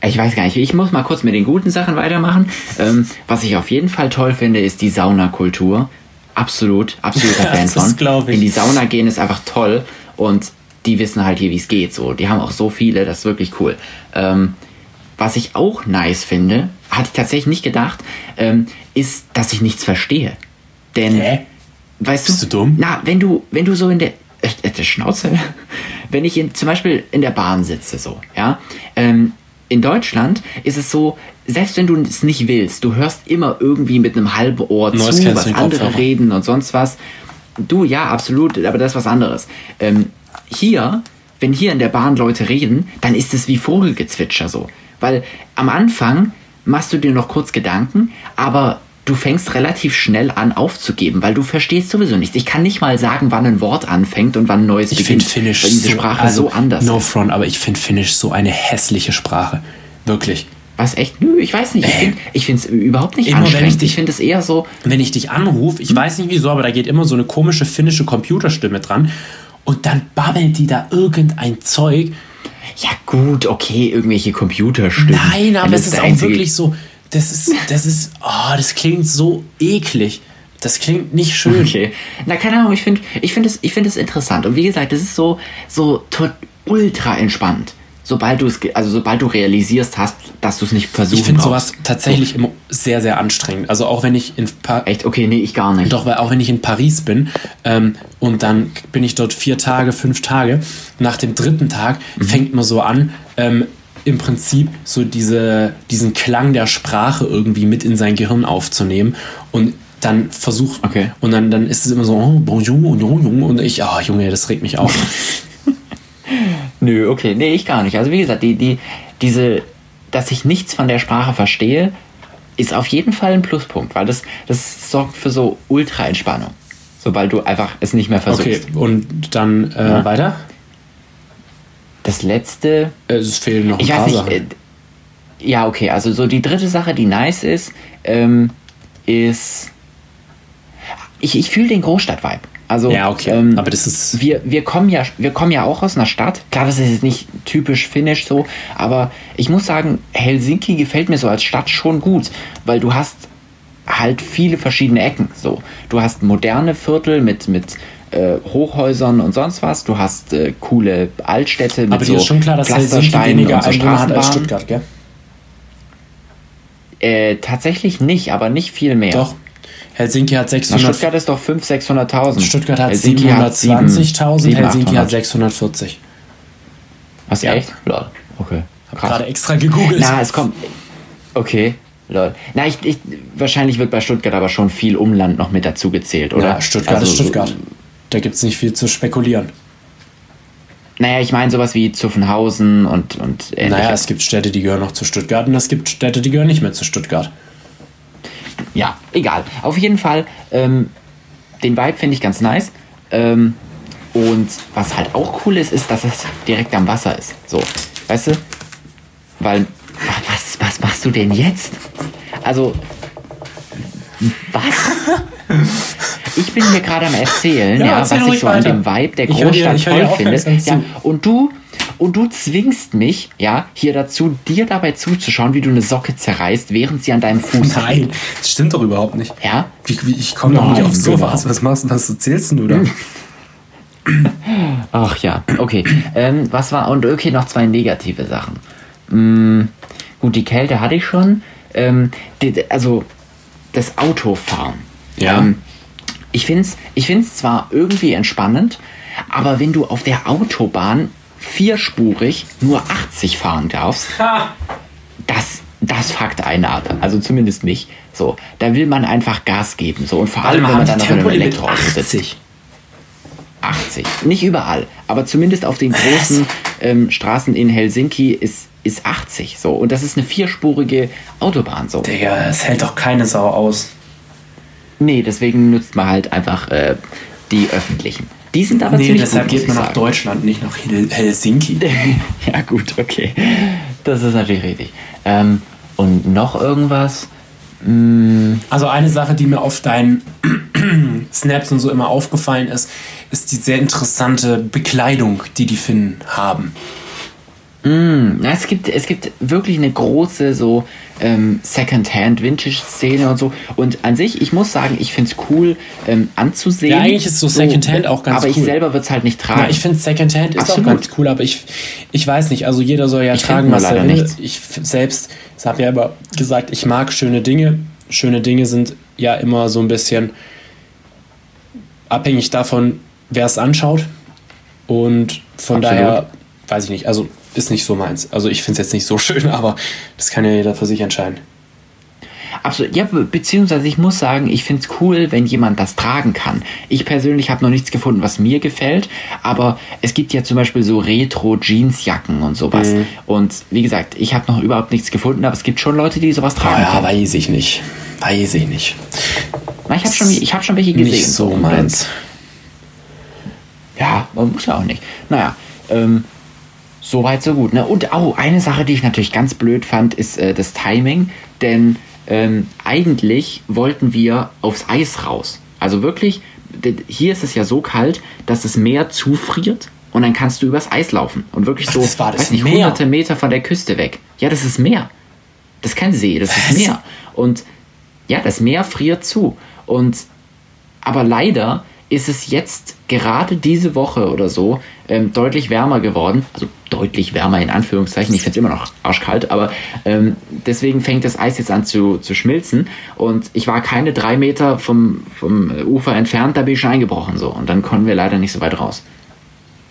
ich weiß gar nicht, ich muss mal kurz mit den guten Sachen weitermachen. Ähm, was ich auf jeden Fall toll finde, ist die Saunakultur. Absolut, absoluter Fan das von. glaub ich. In die Sauna gehen ist einfach toll und die wissen halt hier, wie es geht. So, die haben auch so viele, das ist wirklich cool. Ähm, was ich auch nice finde, hatte ich tatsächlich nicht gedacht, ähm, ist, dass ich nichts verstehe. Denn Hä? Weißt du? Bist du dumm? Na, wenn du, wenn du so in der, äh, äh, Schnauze, wenn ich in, zum Beispiel in der Bahn sitze, so, ja, ähm, in Deutschland ist es so, selbst wenn du es nicht willst, du hörst immer irgendwie mit einem halben Ohr Noise zu, was andere Kopfhörer. reden und sonst was. Du, ja, absolut, aber das ist was anderes. Ähm, hier, wenn hier in der Bahn Leute reden, dann ist es wie Vogelgezwitscher so. Weil am Anfang machst du dir noch kurz Gedanken, aber du fängst relativ schnell an aufzugeben, weil du verstehst sowieso nichts. Ich kann nicht mal sagen, wann ein Wort anfängt und wann ein neues Ich beginnt. finde Finnisch diese so, Sprache also, so anders No front, aber ich finde Finnisch so eine hässliche Sprache. Wirklich. Was echt? Nö, ich weiß nicht. Ich Äh. finde ich finde es überhaupt nicht Immer anstrengend. ich Ich, dich- finde es eher so, wenn ich dich anrufe, ich weiß nicht wieso, aber da geht immer so eine komische finnische Computerstimme dran und dann babbelt die da irgendein Zeug. ja gut, okay, irgendwelche Computerstimmen. Nein, aber es ist auch wirklich so, das ist, das ist, oh, das klingt so eklig. Das klingt nicht schön. Okay. Na, keine Ahnung, ich finde ich find es, ich find es interessant. Und wie gesagt, das ist so, so ultra entspannt. Sobald du es, also sobald du realisierst hast, dass du es nicht versuchen Ich finde sowas tatsächlich immer sehr, sehr anstrengend. Also auch wenn ich in pa Echt? Okay, nee, ich gar nicht. Doch, weil auch wenn ich in Paris bin ähm, und dann bin ich dort vier Tage, fünf Tage, nach dem dritten Tag Mhm. fängt man so an, ähm, im Prinzip so diese, diesen Klang der Sprache irgendwie mit in sein Gehirn aufzunehmen und dann versucht, Okay. und dann, dann ist es immer so, oh, bonjour, bonjour, und ich, oh Junge, das regt mich auf. Nö, okay, nee, ich gar nicht. Also wie gesagt, die, die, diese, dass ich nichts von der Sprache verstehe, ist auf jeden Fall ein Pluspunkt, weil das, das sorgt für so Ultra-Entspannung. Sobald du einfach es nicht mehr versuchst. Okay, und dann äh, Ja. weiter? Das letzte, Äh, Es fehlen noch ein ich paar weiß nicht, Sachen. äh, ja, okay, also so die dritte Sache, die nice ist, ähm, ist, ich, ich fühle den Großstadt-Vibe. Also, ja, okay, ähm, aber das ist, wir, wir, kommen ja, wir kommen ja auch aus einer Stadt. Klar, das ist jetzt nicht typisch finnisch so, aber ich muss sagen, Helsinki gefällt mir so als Stadt schon gut, weil du hast halt viele verschiedene Ecken. So, du hast moderne Viertel mit, mit äh, Hochhäusern und sonst was. Du hast äh, coole Altstädte mit aber so dir ist schon klar, dass Helsinki Pflastersteinen weniger und so Einwohner hat als Straßenbahnen. Stuttgart, gell? Äh, tatsächlich nicht, aber nicht viel mehr. Doch. Helsinki hat Na, 600, Stuttgart ist doch 500.000, 600.000. Stuttgart hat Helsinki hat 720.000, sieben- Helsinki hat 800. 640. Was, Ja. echt? Lol. Okay. Hab gerade extra gegoogelt. Na, es kommt. Okay, lol. Na, ich, ich, wahrscheinlich wird bei Stuttgart aber schon viel Umland noch mit dazu gezählt, oder? ja, Stuttgart Also, ist Stuttgart. Da gibt es nicht viel zu spekulieren. Naja, ich meine sowas wie Zuffenhausen und, und ähnliches. Naja, es gibt Städte, die gehören noch zu Stuttgart und es gibt Städte, die gehören nicht mehr zu Stuttgart. Ja, egal. Auf jeden Fall, ähm, den Vibe finde ich ganz nice. Ähm, und was halt auch cool ist, ist, dass es direkt am Wasser ist. So, weißt du? Weil, was, was machst du denn jetzt? Also, was? Ich bin hier gerade am Erzählen, Ja, ja, erzähl was ich so an weiter. dem Vibe der Großstadt dir toll finde. Ja, und du, und du zwingst mich, ja, hier dazu, dir dabei zuzuschauen, wie du eine Socke zerreißt, während sie an deinem Fuß hängt. das stimmt doch überhaupt nicht. Ja? Wie, wie, ich komme doch Nein, nicht auf genau. sowas. Was machst was erzählst denn du da? Ach ja, okay. ähm, was war, und okay, noch zwei negative Sachen. Mm, gut, die Kälte hatte ich schon. Ähm, die- also, das Autofahren. Ja. Ähm, ich finde es ich find's zwar irgendwie entspannend, aber wenn du auf der Autobahn vierspurig nur 80 fahren darfst, das, das fuckt einen ab. Also zumindest mich. So, da will man einfach Gas geben. So, und vor allem, wenn man dann noch in einem Elektroauto sitzt. 80. Nicht überall, aber zumindest auf den großen ähm, Straßen in Helsinki ist, ist 80 so. Und das ist eine vierspurige Autobahn so. Digga, es hält doch keine Sau aus. Nee, deswegen nutzt man halt einfach äh, die öffentlichen. Die sind aber Nee, ziemlich deshalb gut, geht man nach. Deutschland, nicht nach Hel Helsinki. ja, gut, okay. Das ist natürlich richtig. Ähm, und noch irgendwas? Mm, Also eine Sache, die mir auf deinen Snaps und so immer aufgefallen ist, ist die sehr interessante Bekleidung, die die Finnen haben. Na, es gibt, es gibt wirklich eine große so ähm, Second-Hand-Vintage-Szene und so. Und an sich, ich muss sagen, ich finde es cool ähm, anzusehen. Ja, eigentlich ist so Secondhand auch ganz Aber ich cool. selber würde es halt nicht tragen. Ja, ich finde Secondhand ist auch ganz cool, aber ich, ich weiß nicht, also jeder soll ja Ich tragen, was er will. nichts. Ich selbst, das habe ja immer gesagt, ich mag schöne Dinge. Schöne Dinge sind ja immer so ein bisschen abhängig davon, wer es anschaut. Und von Absolut. daher, weiß ich nicht, also ist nicht so meins. Also ich finde es jetzt nicht so schön, aber das kann ja jeder für sich entscheiden. Absolut, ja, be- beziehungsweise ich muss sagen, ich finde es cool, wenn jemand das tragen kann. Ich persönlich habe noch nichts gefunden, was mir gefällt, aber es gibt ja zum Beispiel so Retro-Jeansjacken und sowas. Mhm. Und wie gesagt, ich habe noch überhaupt nichts gefunden, aber es gibt schon Leute, die sowas tragen. Ja, können. weiß ich nicht. Weiß ich nicht. Na, ich habe schon, ich hab schon welche gesehen. Nicht so meins. Ja, man muss ja auch nicht. Naja, ähm, soweit so gut. Ne? Und oh, eine Sache, die ich natürlich ganz blöd fand, ist äh, das Timing. Denn ähm, eigentlich wollten wir aufs Eis raus. Also wirklich, hier ist es ja so kalt, dass das Meer zufriert und dann kannst du übers Eis laufen. Und wirklich Ach, so, das war das weiß nicht, Meer? hunderte Meter von der Küste weg. Ja, das ist Meer. Das ist kein See, das Was? ist Meer. Und ja, das Meer friert zu. Und aber leider ist es jetzt gerade diese Woche oder so ähm, deutlich wärmer geworden. Also deutlich wärmer in Anführungszeichen. Ich finde es immer noch arschkalt, aber ähm, deswegen fängt das Eis jetzt an zu, zu schmilzen. Und ich war keine drei Meter vom, vom Ufer entfernt, da bin ich schon eingebrochen so. Und dann konnten wir leider nicht so weit raus.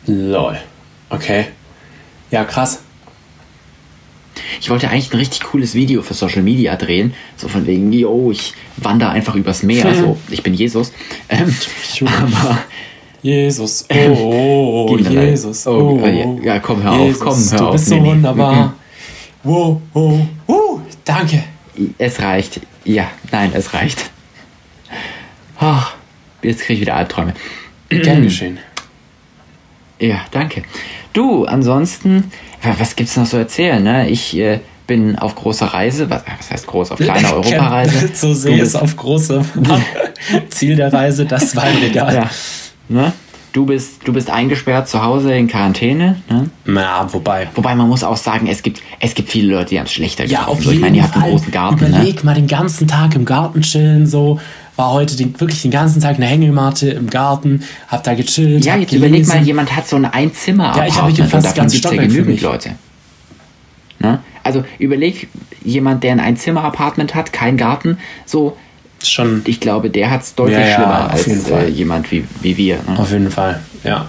Lol. Okay. Ja, krass. Ich wollte eigentlich ein richtig cooles Video für Social Media drehen. So von wegen, yo, ich wandere einfach übers Meer. So, ich bin Jesus. Ähm, aber Jesus, oh, oh, oh. Jesus, Oh, oh, ja, komm, hör auf, Jesus, komm, hör du auf, bist so nee, wunderbar. Wow, wow, uh, danke. Es reicht. Ja, nein, es reicht. Ach, jetzt kriege ich wieder Albträume. Gern geschehen. Ja, danke. Du, ansonsten, wa- was gibt's noch so erzählen? Ne? Ich äh, bin auf großer Reise. Was, was heißt groß? Auf kleiner Europareise. So Du sehe es auf große Ziel der Reise, das Weinregal. Ja, ne? Du bist, du bist eingesperrt zu Hause in Quarantäne. Ne? Na, wobei. Wobei man muss auch sagen, es gibt, es gibt viele Leute, die haben es schlechter Ja, auf So, jeden ich meine, ihr habt einen großen Garten. Ne? Überleg mal den ganzen Tag im Garten chillen, so. War heute den, wirklich den ganzen Tag eine Hängematte im Garten, hab da gechillt. Ja, jetzt überleg mal, jemand hat so ein einzimmer Ja, ich habe hier fast ja Stockwerk genügend. Leute. Ne? Also überleg, jemand, der ein Einzimmer-Apartment hat, kein Garten, so, Schon, ich glaube, der hat es deutlich Ja, ja, schlimmer auf als äh, jemand wie, wie wir. Ne? auf jeden Fall, ja.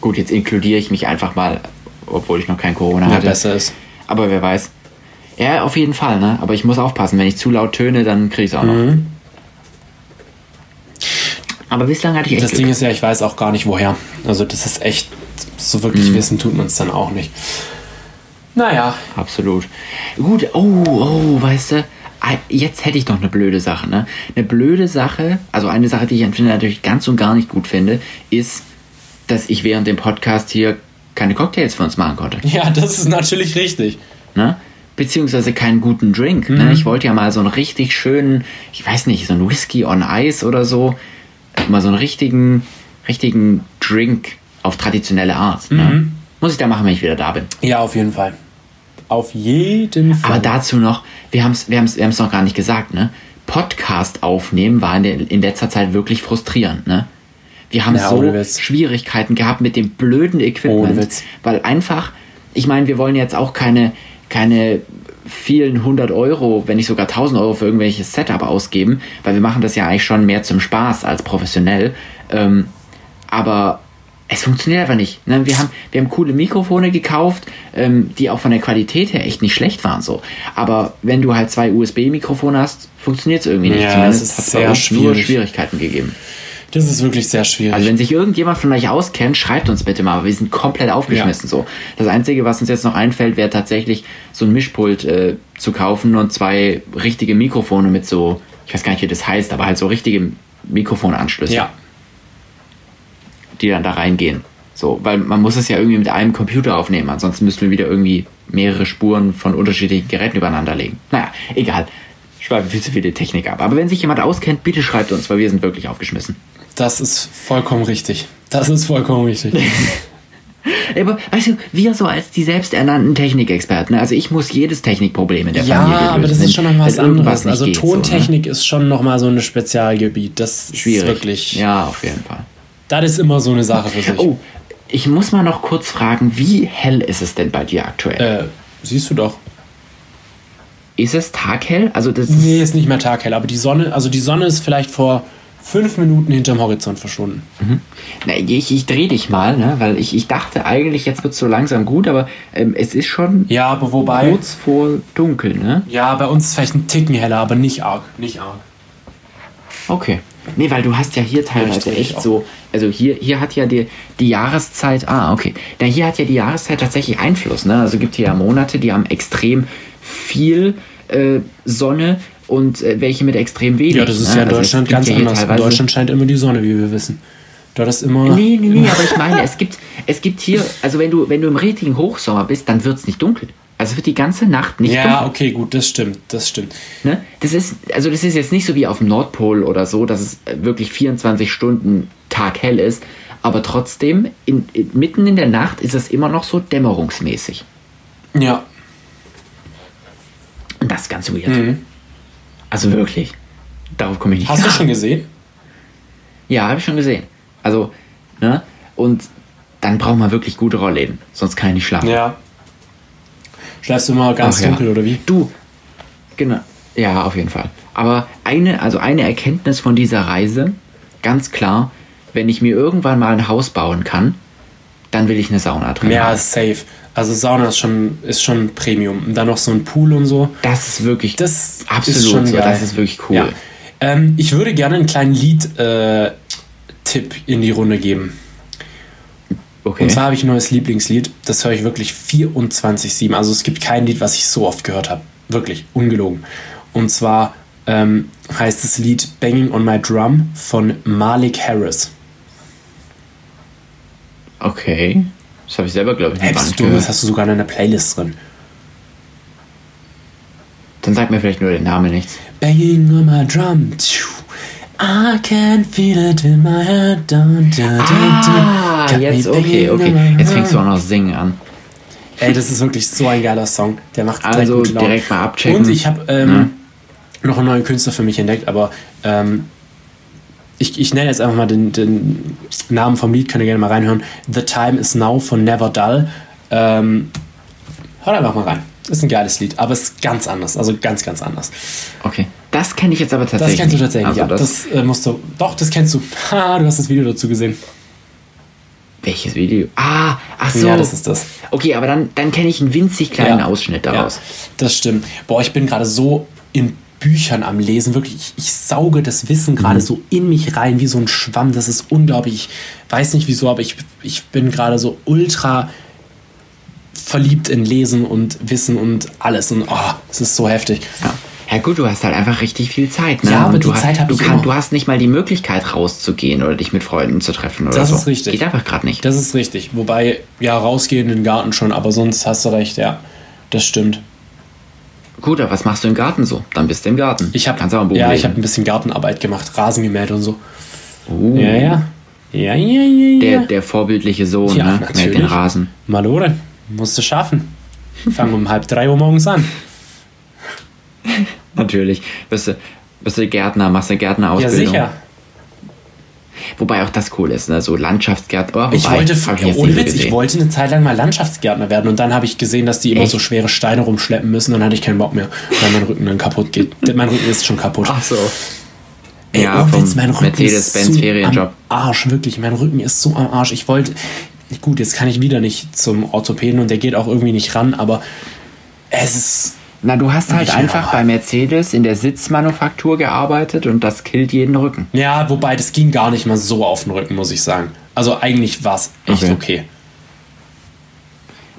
Gut, jetzt inkludiere ich mich einfach mal, obwohl ich noch kein Corona Ja, hatte. besser ist. Aber wer weiß. Ja, auf jeden Fall, ne? Aber ich muss aufpassen, wenn ich zu laut töne, dann kriege ich es auch noch. Mhm. Aber bislang hatte ich echt Das Glück. Ding ist ja, ich weiß auch gar nicht woher. Also das ist echt, so wirklich Mhm. wissen tut man es dann auch nicht. Naja, Absolut. Gut, oh, oh, weißt du, jetzt hätte ich noch eine blöde Sache, ne? Eine blöde Sache, also eine Sache, die ich Tinder natürlich ganz und gar nicht gut finde, ist, dass ich während dem Podcast hier keine Cocktails für uns machen konnte. ja, das ist natürlich richtig. Ne? Beziehungsweise keinen guten Drink. Ne? Ich wollte ja mal so einen richtig schönen, ich weiß nicht, so einen Whisky on Ice oder so. Mal so einen richtigen, richtigen Drink auf traditionelle Art. Ne? Muss ich da machen, wenn ich wieder da bin. Ja, auf jeden Fall. Auf jeden Fall. Aber dazu noch, wir haben es wir haben's, wir haben's noch gar nicht gesagt, ne? Podcast aufnehmen war in, der, in letzter Zeit wirklich frustrierend, ne? Wir haben Ja, so. Schwierigkeiten gehabt mit dem blöden Equipment. Weil einfach, ich meine, wir wollen jetzt auch keine, keine vielen hundert Euro, wenn nicht sogar tausend Euro für irgendwelches Setup ausgeben, weil wir machen das ja eigentlich schon mehr zum Spaß als professionell. Ähm, aber es funktioniert einfach nicht. Ne? Wir, haben, wir haben coole Mikrofone gekauft, ähm, die auch von der Qualität her echt nicht schlecht waren. so. Aber wenn du halt zwei USB-Mikrofone hast, funktioniert es irgendwie nicht. Ja, Zumindest es ist hat es sehr uns nur schwierig. Schwierigkeiten gegeben. Das ist wirklich sehr schwierig. Also wenn sich irgendjemand von euch auskennt, schreibt uns bitte mal, aber wir sind komplett aufgeschmissen Ja. so. Das Einzige, was uns jetzt noch einfällt, wäre tatsächlich so ein Mischpult äh, zu kaufen und zwei richtige Mikrofone mit so, ich weiß gar nicht, wie das heißt, aber halt so richtige Mikrofonanschlüsse, ja, die dann da reingehen. So, weil man muss es ja irgendwie mit einem Computer aufnehmen, ansonsten müssten wir wieder irgendwie mehrere Spuren von unterschiedlichen Geräten übereinander legen. Naja, egal. Schweifen viel zu viele Technik ab. Aber wenn sich jemand auskennt, bitte schreibt uns, weil wir sind wirklich aufgeschmissen. das ist vollkommen richtig. Das ist vollkommen richtig. Aber weißt du, wir so als die selbsternannten Technikexperten, ne? also ich muss jedes Technikproblem in der ja, Familie lösen. aber das ist schon noch was anderes. Also geht, Tontechnik ist schon noch mal so ein Spezialgebiet. Das ist so, ne? schwierig. wirklich. Ja, auf jeden Fall. Das ist immer so eine Sache für sich. Oh, ich muss mal noch kurz fragen, wie hell ist es denn bei dir aktuell? Äh, siehst du doch. Ist es taghell? Also das Nee, ist nicht mehr taghell, aber die Sonne, also die Sonne ist vielleicht vor fünf Minuten hinterm Horizont verschwunden. Na, ich, ich drehe dich mal, ne? weil ich, ich dachte eigentlich, jetzt wird es so langsam gut, aber ähm, es ist schon Ja, aber wobei. kurz vor dunkel, ne? Ja, bei uns ist vielleicht ein Ticken heller, aber nicht arg. Nicht arg. Okay. Nee, weil du hast ja hier teilweise Richtig, echt auch. so, also hier, hier hat ja die, die Jahreszeit, ah, okay. Da hier hat ja die Jahreszeit tatsächlich Einfluss, ne? Also gibt hier ja Monate, die haben extrem viel äh, Sonne und äh, welche mit extrem wenig. Ja, das ist ne? ja in Also Deutschland ganz ja anders. In Deutschland scheint immer die Sonne, wie wir wissen. Dort ist immer. Nee, nee, nee, aber ich meine, es gibt, es gibt hier, also wenn du, wenn du im richtigen Hochsommer bist, dann wird es nicht dunkel. Also wird die ganze Nacht nicht dunkel. Ja, okay, gut, das stimmt, das stimmt. Ne? Das ist, also das ist jetzt nicht so wie auf dem Nordpol oder so, dass es wirklich 24 Stunden taghell ist, aber trotzdem, in, in, mitten in der Nacht ist es immer noch so dämmerungsmäßig. Ja, Und das ist ganz weird. Also wirklich. Darauf komme ich nicht hast du klar. schon gesehen? Ja, habe ich schon gesehen. Also, ne? Und dann braucht man wirklich gute Rollläden, sonst kann ich nicht schlafen. Ja. Schläfst du immer ganz Ach ja. dunkel oder wie? Du, genau. Ja, auf jeden Fall. Aber eine, also eine Erkenntnis von dieser Reise, ganz klar, wenn ich mir irgendwann mal ein Haus bauen kann, dann will ich eine Sauna drin. Ja, haben. safe. Also Sauna ist schon, ist schon Premium. Und dann noch so ein Pool und so. Das ist wirklich Das absolut ist schon so. Das ist wirklich cool. Ja. Ähm, ich würde gerne einen kleinen Lied-Tipp in die Runde geben. Okay. Und zwar habe ich ein neues Lieblingslied. Das höre ich wirklich 24-7. Also es gibt kein Lied, was ich so oft gehört habe. Wirklich, ungelogen. Und zwar ähm, heißt das Lied Banging on My Drum von Malik Harris. okay. Das habe ich selber, glaube ich, nicht du, das hast du sogar in einer Playlist drin. Dann sag mir vielleicht nur den Namen nichts. Banging on my drum. Tschu. I can feel it in my head. Dun, dun, Ah, dun. Jetzt, okay, okay. Jetzt fängst du auch noch singen an. Ey, das ist wirklich so ein geiler Song. Der macht direkt Also Laune. direkt mal abchecken. Und ich habe ähm, noch einen neuen Künstler für mich entdeckt, aber ähm, ich, ich nenne jetzt einfach mal den, den Namen vom Lied, könnt ihr gerne mal reinhören. The Time is Now von Never Dull. Ähm, hört einfach mal rein. Ist ein geiles Lied, aber es ist ganz anders. Also ganz, ganz anders. Okay. Das kenne ich jetzt aber Das tatsächlich. kennst du tatsächlich, also ja. Das, Das, äh, musst du. Doch, das kennst du. Ha, du hast das Video dazu gesehen. welches Video? Ah, ach so. Ja, das ist das. Okay, aber dann, dann kenne ich einen winzig kleinen Ja. Ausschnitt daraus. Ja, das stimmt. Boah, ich bin gerade so in Büchern am Lesen. Wirklich, ich, ich sauge das Wissen gerade so in mich rein, wie so ein Schwamm. Das ist unglaublich. Ich weiß nicht wieso, aber ich, ich bin gerade so ultra verliebt in Lesen und Wissen und alles. Und oh, es ist so heftig. Ja. Ja gut, du hast halt einfach richtig viel Zeit, ne? Ja, aber du die hast, Zeit hab du, ich kann, immer. du hast nicht mal die Möglichkeit rauszugehen oder dich mit Freunden zu treffen oder Das so. ist richtig. Geht einfach gerade nicht. Das ist richtig. Wobei, ja, rausgehen in den Garten schon, aber sonst hast du recht, ja. Das stimmt. Gut, aber was machst du im Garten so? Dann bist du im Garten. Ich habe Kannst auch ein Buch ja, ich habe ein bisschen Gartenarbeit gemacht, Rasen gemäht und so. Uh, Ja, ja. Ja, ja, ja, Der, ja. der vorbildliche Sohn, Ja, ne? Mäht den natürlich. Rasen. Malore, musst du schaffen. Fang um halb drei Uhr morgens an. Natürlich. Bist du, bist du Gärtner, machst du Ja, Gärtnerausbildung. sicher. Wobei auch das cool ist, ne? So Landschaftsgärtner. Oh, Ich wollte, jetzt ohne Witz, ich wollte eine Zeit lang mal Landschaftsgärtner werden und dann habe ich gesehen, dass die immer Echt? so schwere Steine rumschleppen müssen und dann hatte ich keinen Bock mehr, weil mein Rücken dann kaputt geht. mein Rücken ist schon kaputt. Ach so. Ey, ja, ohne vom Witz, mein Rücken Mercedes-Benz ist so Ferienjob. am Arsch, wirklich. Mein Rücken ist so am Arsch. Ich wollte, gut, jetzt kann ich wieder nicht zum Orthopäden und der geht auch irgendwie nicht ran, aber es ist Na, du hast halt Ich einfach bei Mercedes in der Sitzmanufaktur gearbeitet und das killt jeden Rücken. Ja, wobei das ging gar nicht mal so auf den Rücken, muss ich sagen. Also eigentlich war es echt Okay. okay.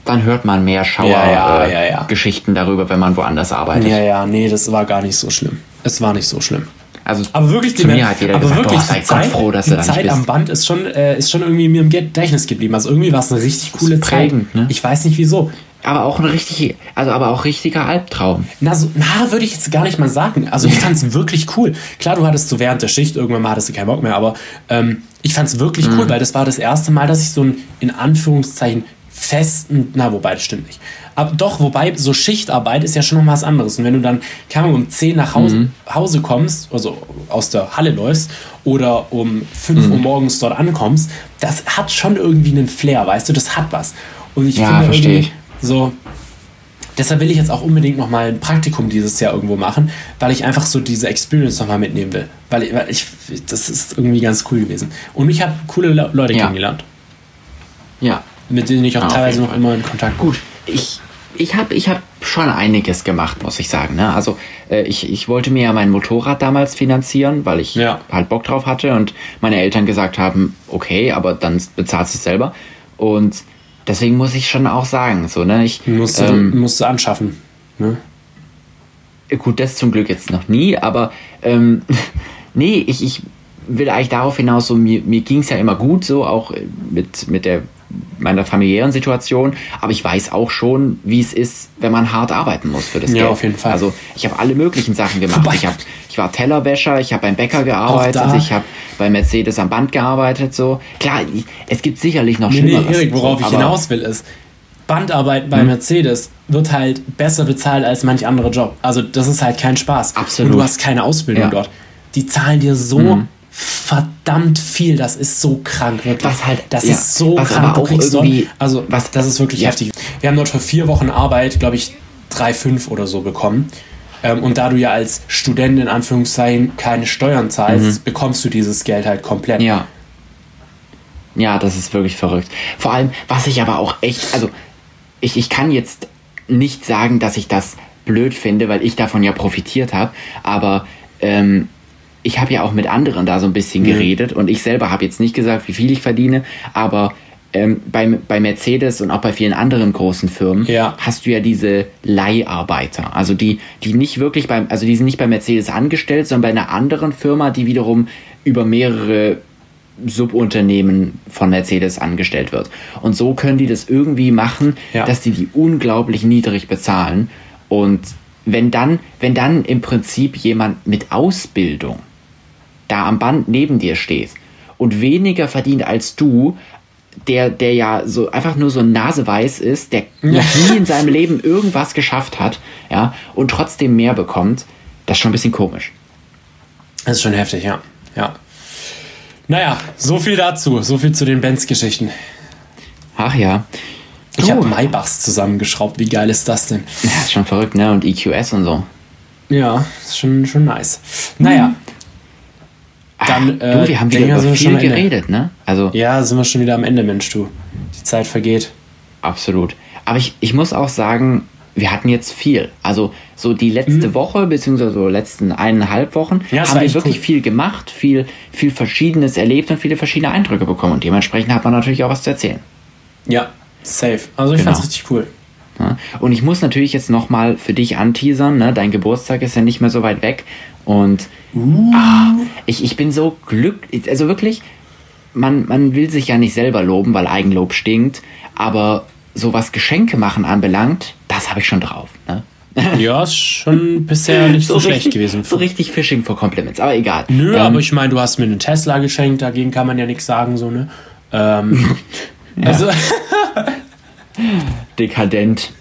Dann hört man mehr Schauer Ja, ja, äh, ja, darüber, wenn man woanders arbeitet. Ja, ja, nee, das war gar nicht so schlimm. Es war nicht so schlimm. Also Aber wirklich, zu mir hat jeder aber gesagt, wirklich boah, sei Zeit, froh, dass die du da nicht Zeit am Band ist schon, äh, ist schon irgendwie mir im Gedächtnis geblieben. Also irgendwie war es eine richtig coole Zeit. prägend, ne? Ich weiß nicht wieso. Aber auch ein richtig, also aber auch richtiger Albtraum. Na, so, na würde ich jetzt gar nicht mal sagen. Also ich fand es wirklich cool. Klar, du hattest so während der Schicht, irgendwann mal hattest du keinen Bock mehr, aber ähm, ich fand es wirklich Mhm. cool, weil das war das erste Mal, dass ich so einen, in Anführungszeichen, festen, na, wobei, das stimmt nicht. Aber doch, wobei, so Schichtarbeit ist ja schon noch was anderes. Und wenn du dann, keine Ahnung, um 10 nach Hause, Mhm. Hause kommst, also aus der Halle läufst, oder um 5 Mhm. Uhr morgens dort ankommst, das hat schon irgendwie einen Flair, weißt du, das hat was. Und ich Ja, finde verstehe ich. So, Deshalb will ich jetzt auch unbedingt noch mal ein Praktikum dieses Jahr irgendwo machen, weil ich einfach so diese Experience noch mal mitnehmen will. Weil ich, weil ich das ist irgendwie ganz cool gewesen. Und ich habe coole Le- Leute Ja. kennengelernt, Ja. mit denen ich auch auf teilweise noch immer in Kontakt bin. Gut, ich, ich habe ich hab schon einiges gemacht, muss ich sagen. Ne? Also äh, ich, ich wollte mir ja mein Motorrad damals finanzieren, weil ich Ja. halt Bock drauf hatte und meine Eltern gesagt haben, okay, aber dann bezahlst du es selber. Und deswegen muss ich schon auch sagen, so, ne, ich Musst du, ähm, musst du anschaffen. Ne? Gut, das zum Glück jetzt noch nie, aber ähm, nee, ich, ich will eigentlich darauf hinaus, so mir, mir ging es ja immer gut, so auch äh, mit, mit der meiner familiären Situation, aber ich weiß auch schon, wie es ist, wenn man hart arbeiten muss für das Ja, Geld. auf jeden Fall. Also ich habe alle möglichen Sachen gemacht. Wobei- Ich, hab, ich war Tellerwäscher, ich habe beim Bäcker gearbeitet, ich habe bei Mercedes am Band gearbeitet. So klar, es gibt sicherlich noch Nee, nee, Schlimmeres. Erik, worauf ich hinaus will, ist, Bandarbeit bei Mercedes wird halt besser bezahlt als manch anderer Job. Also das ist halt kein Spaß. Absolut. Und du hast keine Ausbildung Ja. Dort. Die zahlen dir so verdammt viel. Das ist so krank, wirklich. Was halt- das ja, ist so was krank. aber auch kriegst dort, irgendwie- also was- das ist wirklich ja. heftig. Wir haben dort für vier Wochen Arbeit, glaube ich, drei, fünf oder so bekommen. Ähm, und da du ja als Student in Anführungszeichen keine Steuern zahlst, bekommst du dieses Geld halt komplett. Mhm. Ja. Ja, das ist wirklich verrückt. Vor allem, was ich aber auch echt, also ich, ich kann jetzt nicht sagen, dass ich das blöd finde, weil ich davon ja profitiert habe, aber ähm, ich habe ja auch mit anderen da so ein bisschen geredet und ich selber habe jetzt nicht gesagt, wie viel ich verdiene, aber ähm, bei, bei Mercedes und auch bei vielen anderen großen Firmen Ja. hast du ja diese Leiharbeiter, also die, die nicht wirklich beim, also die sind nicht bei Mercedes angestellt, sondern bei einer anderen Firma, die wiederum über mehrere Subunternehmen von Mercedes angestellt wird. Und so können die das irgendwie machen, Ja. dass die die unglaublich niedrig bezahlen. Und wenn dann, wenn dann im Prinzip jemand mit Ausbildung da am Band neben dir steht und weniger verdient als du, der, der ja so einfach nur so naseweiß ist, der noch nie in seinem Leben irgendwas geschafft hat, ja, und trotzdem mehr bekommt, das ist schon ein bisschen komisch. Das ist schon heftig, ja. ja. Naja, so viel dazu. So viel zu den Benz-Geschichten. Ach ja. Ich Du, habe Maybachs zusammengeschraubt. Wie geil ist das denn? ja, ist schon verrückt, ne? Und EQS und so. Ja, ist schon, schon nice. Naja, Dann, äh, du, wir haben wieder über wir schon viel geredet, ne? Also ja, sind wir schon wieder am Ende, Mensch, du. Die Zeit vergeht. absolut. Aber ich, ich muss auch sagen, wir hatten jetzt viel. Also so die letzte Woche, beziehungsweise so letzten eineinhalb Wochen, Mhm. Ja, haben wir wirklich cool. viel gemacht, viel, viel Verschiedenes erlebt und viele verschiedene Eindrücke bekommen. Und dementsprechend hat man natürlich auch was zu erzählen. Ja, safe. Also ich Genau. fand's richtig cool. Ja? Und ich muss natürlich jetzt nochmal für dich anteasern, ne? dein Geburtstag ist ja nicht mehr so weit weg. Und ah, ich, ich bin so glücklich, also wirklich, man, man will sich ja nicht selber loben, weil Eigenlob stinkt, aber so was Geschenke machen anbelangt, das habe ich schon drauf. Ne? Ja, ist schon bisher nicht so, schlecht richtig, gewesen. So richtig Fishing for Compliments, aber egal. Nö, Ähm, aber ich meine, du hast mir einen Tesla geschenkt, dagegen kann man ja nichts sagen, so, ne? Ähm, Also, dekadent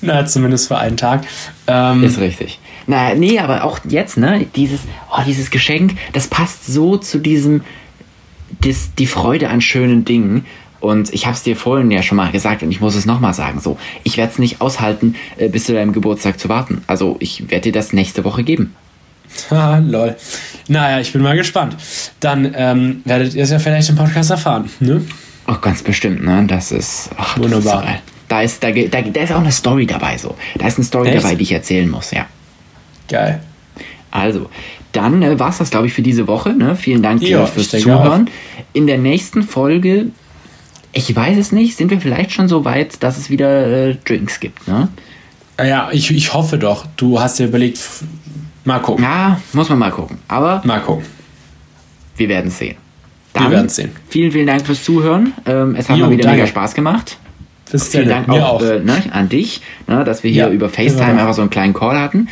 na, zumindest für einen Tag. Ähm, ist richtig. Na, nee, aber auch jetzt, ne, dieses, oh, dieses Geschenk, das passt so zu diesem, das, die Freude an schönen Dingen. Und ich habe es dir vorhin ja schon mal gesagt und ich muss es nochmal sagen. So, ich werde es nicht aushalten, äh, bis zu deinem Geburtstag zu warten. Also ich werde dir das nächste Woche geben. Haha, lol. Naja, ich bin mal gespannt. Dann ähm, werdet ihr es ja vielleicht im Podcast erfahren, ne? Auch ganz bestimmt, ne? Das ist, ach, das Wunderbar. Ist so. Da ist, da, da, da ist auch eine Story dabei so. Da ist eine Story Echt? dabei, die ich erzählen muss, ja. Geil. Also, dann äh, war es das, glaube ich, für diese Woche. Ne? Vielen Dank Ja, fürs Zuhören. In der nächsten Folge, ich weiß es nicht, sind wir vielleicht schon so weit, dass es wieder äh, Drinks gibt. Ne? Ah Ja, ich, ich hoffe doch. Du hast dir überlegt, mal gucken. Ja, muss man mal gucken. Aber Mal gucken. wir werden es sehen. Wir werden's sehen. Vielen, vielen Dank fürs Zuhören. Ähm, es hat Jo, mal wieder danke. mega Spaß gemacht. Bis Vielen dann. Dank auch, auch. Äh, ne, an dich, ne, dass wir hier Ja, über FaceTime einfach so einen kleinen Call hatten.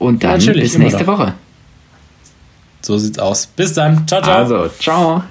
Und dann Natürlich, bis nächste. Woche. So sieht's aus. Bis dann. Ciao, ciao. Also, ciao.